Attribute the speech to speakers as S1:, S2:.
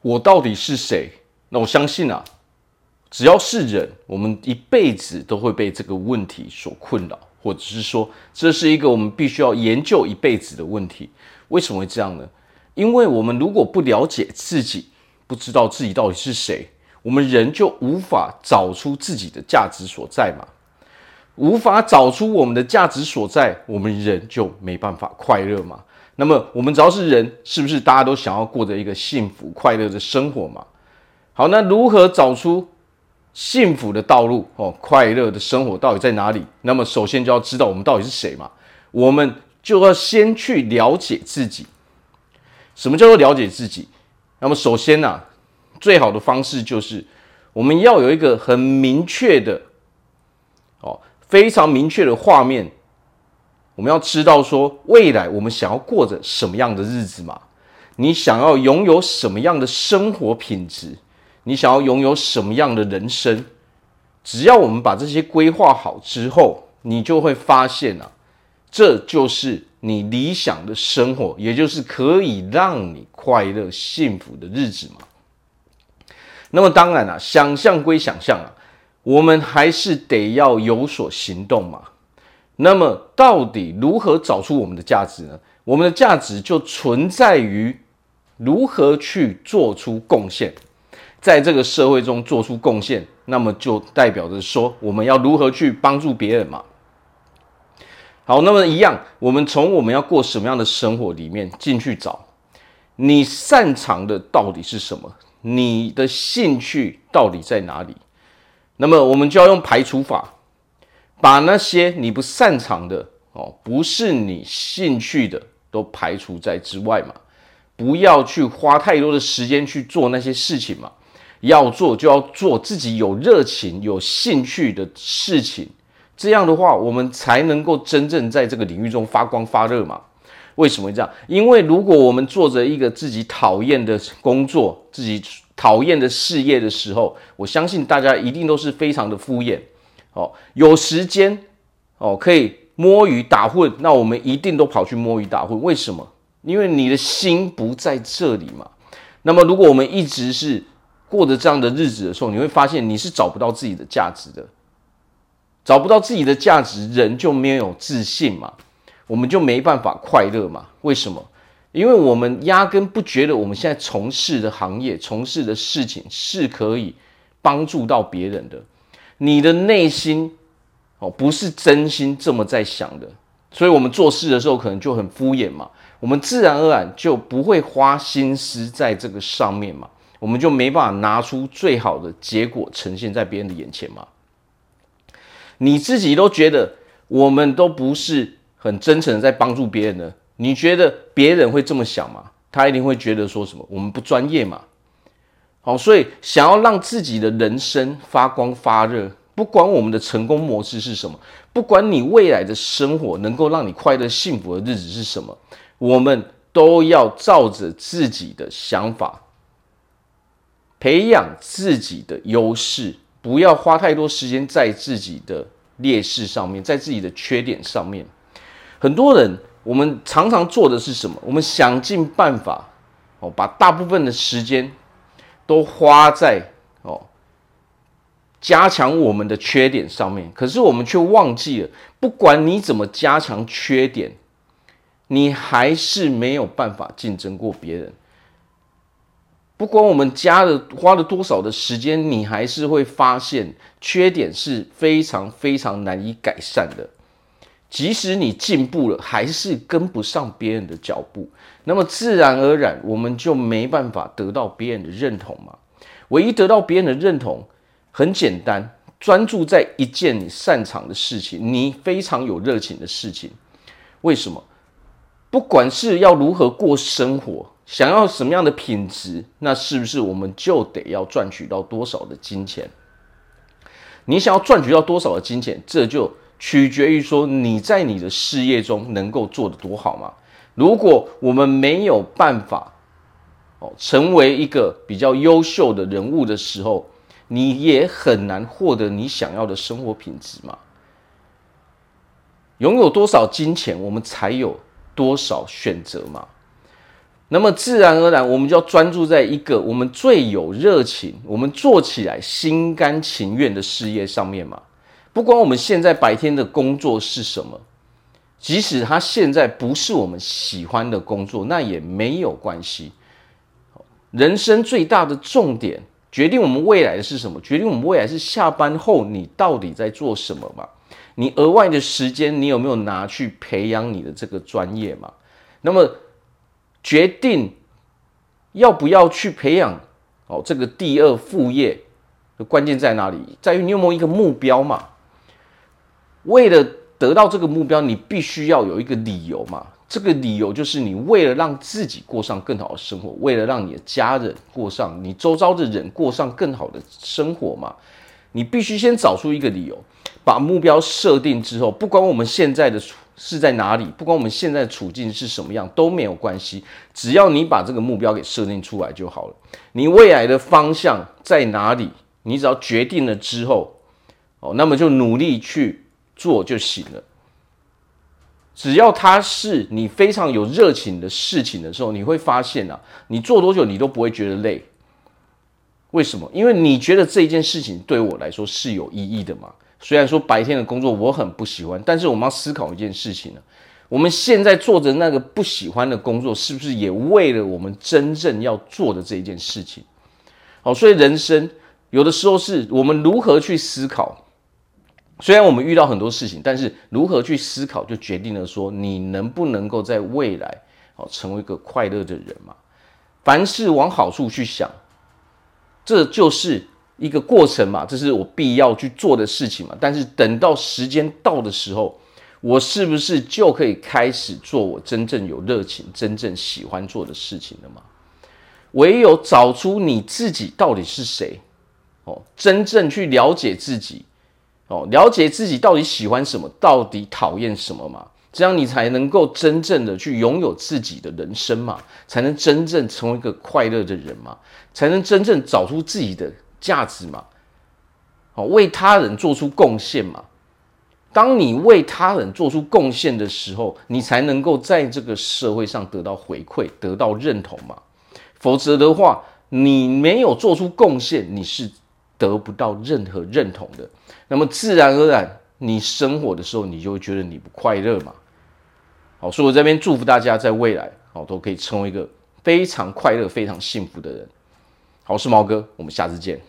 S1: 我到底是谁？那我相信啊，只要是人，我们一辈子都会被这个问题所困扰，或者是说，这是一个我们必须要研究一辈子的问题。为什么会这样呢？因为我们如果不了解自己，不知道自己到底是谁，我们人就无法找出自己的价值所在嘛。无法找出我们的价值所在，我们人就没办法快乐嘛。那么我们只要是人，是不是大家都想要过着一个幸福快乐的生活嘛？好，那如何找出幸福的道路哦？快乐的生活到底在哪里？那么首先就要知道我们到底是谁嘛？我们就要先去了解自己。什么叫做了解自己？那么首先呢、最好的方式就是我们要有一个很明确的哦。非常明确的画面，我们要知道说未来我们想要过着什么样的日子嘛？你想要拥有什么样的生活品质？你想要拥有什么样的人生？只要我们把这些规划好之后，你就会发现啊，这就是你理想的生活，也就是可以让你快乐幸福的日子嘛。那么当然了，想象归想象啊。我们还是得要有所行动嘛。那么，到底如何找出我们的价值呢？我们的价值就存在于如何去做出贡献，在这个社会中做出贡献。那么，就代表着说，我们要如何去帮助别人嘛。好，那么一样，我们从我们要过什么样的生活里面进去找，你擅长的到底是什么？你的兴趣到底在哪里？那么我们就要用排除法，把那些你不擅长的哦，不是你兴趣的，都排除在之外嘛。不要去花太多的时间去做那些事情嘛。要做就要做自己有热情、有兴趣的事情。这样的话，我们才能够真正在这个领域中发光发热嘛。为什么会这样？因为如果我们做着一个自己讨厌的工作，自己。讨厌的事业的时候，我相信大家一定都是非常的敷衍哦。有时间哦，可以摸鱼打混，那我们一定都跑去摸鱼打混。为什么？因为你的心不在这里嘛。那么，如果我们一直是过着这样的日子的时候，你会发现你是找不到自己的价值的，找不到自己的价值，人就没有自信嘛，我们就没办法快乐嘛。为什么？因为我们压根不觉得我们现在从事的行业、从事的事情是可以帮助到别人的，你的内心哦不是真心这么在想的，所以我们做事的时候可能就很敷衍嘛，我们自然而然就不会花心思在这个上面嘛，我们就没办法拿出最好的结果呈现在别人的眼前嘛。你自己都觉得我们都不是很真诚的在帮助别人的。你觉得别人会这么想吗？他一定会觉得说什么？我们不专业嘛。好，所以想要让自己的人生发光发热，不管我们的成功模式是什么，不管你未来的生活能够让你快乐幸福的日子是什么，我们都要照着自己的想法，培养自己的优势，不要花太多时间在自己的劣势上面，在自己的缺点上面。很多人。我们常常做的是什么？我们想尽办法哦，把大部分的时间都花在哦加强我们的缺点上面。可是我们却忘记了，不管你怎么加强缺点，你还是没有办法竞争过别人。不管我们加了花了多少的时间，你还是会发现缺点是非常非常难以改善的。即使你进步了，还是跟不上别人的脚步，那么自然而然，我们就没办法得到别人的认同嘛。唯一得到别人的认同，很简单，专注在一件你擅长的事情，你非常有热情的事情。为什么？不管是要如何过生活，想要什么样的品质，那是不是我们就得要赚取到多少的金钱？你想要赚取到多少的金钱，这就。取决于说你在你的事业中能够做得多好吗。如果我们没有办法哦成为一个比较优秀的人物的时候，你也很难获得你想要的生活品质嘛。拥有多少金钱，我们才有多少选择嘛。那么自然而然，我们就要专注在一个我们最有热情、我们做起来心甘情愿的事业上面嘛。不管我们现在白天的工作是什么，即使他现在不是我们喜欢的工作，那也没有关系。人生最大的重点，决定我们未来的是什么？决定我们未来是下班后你到底在做什么嘛？你额外的时间，你有没有拿去培养你的这个专业嘛？那么。决定要不要去培养哦，这个第二副业的关键在哪里？在于你有没有一个目标嘛？为了得到这个目标，你必须要有一个理由嘛。这个理由就是你为了让自己过上更好的生活，为了让你的家人过上，你周遭的人过上更好的生活嘛。你必须先找出一个理由，把目标设定之后，不管我们现在的。是在哪里？不管我们现在的处境是什么样都没有关系，只要你把这个目标给设定出来就好了。你未来的方向在哪里？你只要决定了之后，哦，那么就努力去做就行了。只要它是你非常有热情的事情的时候，你会发现啊，你做多久你都不会觉得累。为什么？因为你觉得这一件事情对我来说是有意义的嘛。虽然说白天的工作我很不喜欢，但是我们要思考一件事情呢：我们现在做着那个不喜欢的工作，是不是也为了我们真正要做的这一件事情？好，所以人生有的时候是我们如何去思考。虽然我们遇到很多事情，但是如何去思考，就决定了说你能不能够在未来好成为一个快乐的人嘛。凡事往好处去想，这就是。一个过程嘛，这是我必要去做的事情嘛。但是等到时间到的时候，我是不是就可以开始做我真正有热情、真正喜欢做的事情了吗？唯有找出你自己到底是谁，哦，真正去了解自己，哦，了解自己到底喜欢什么，到底讨厌什么嘛，这样你才能够真正的去拥有自己的人生嘛，才能真正成为一个快乐的人嘛，才能真正找出自己的。价值嘛，好，为他人做出贡献嘛。当你为他人做出贡献的时候，你才能够在这个社会上得到回馈，得到认同嘛。否则的话，你没有做出贡献，你是得不到任何认同的。那么自然而然，你生活的时候，你就会觉得你不快乐嘛。好，所以我这边祝福大家在未来，好，都可以成为一个非常快乐、非常幸福的人。好，我是毛哥，我们下次见。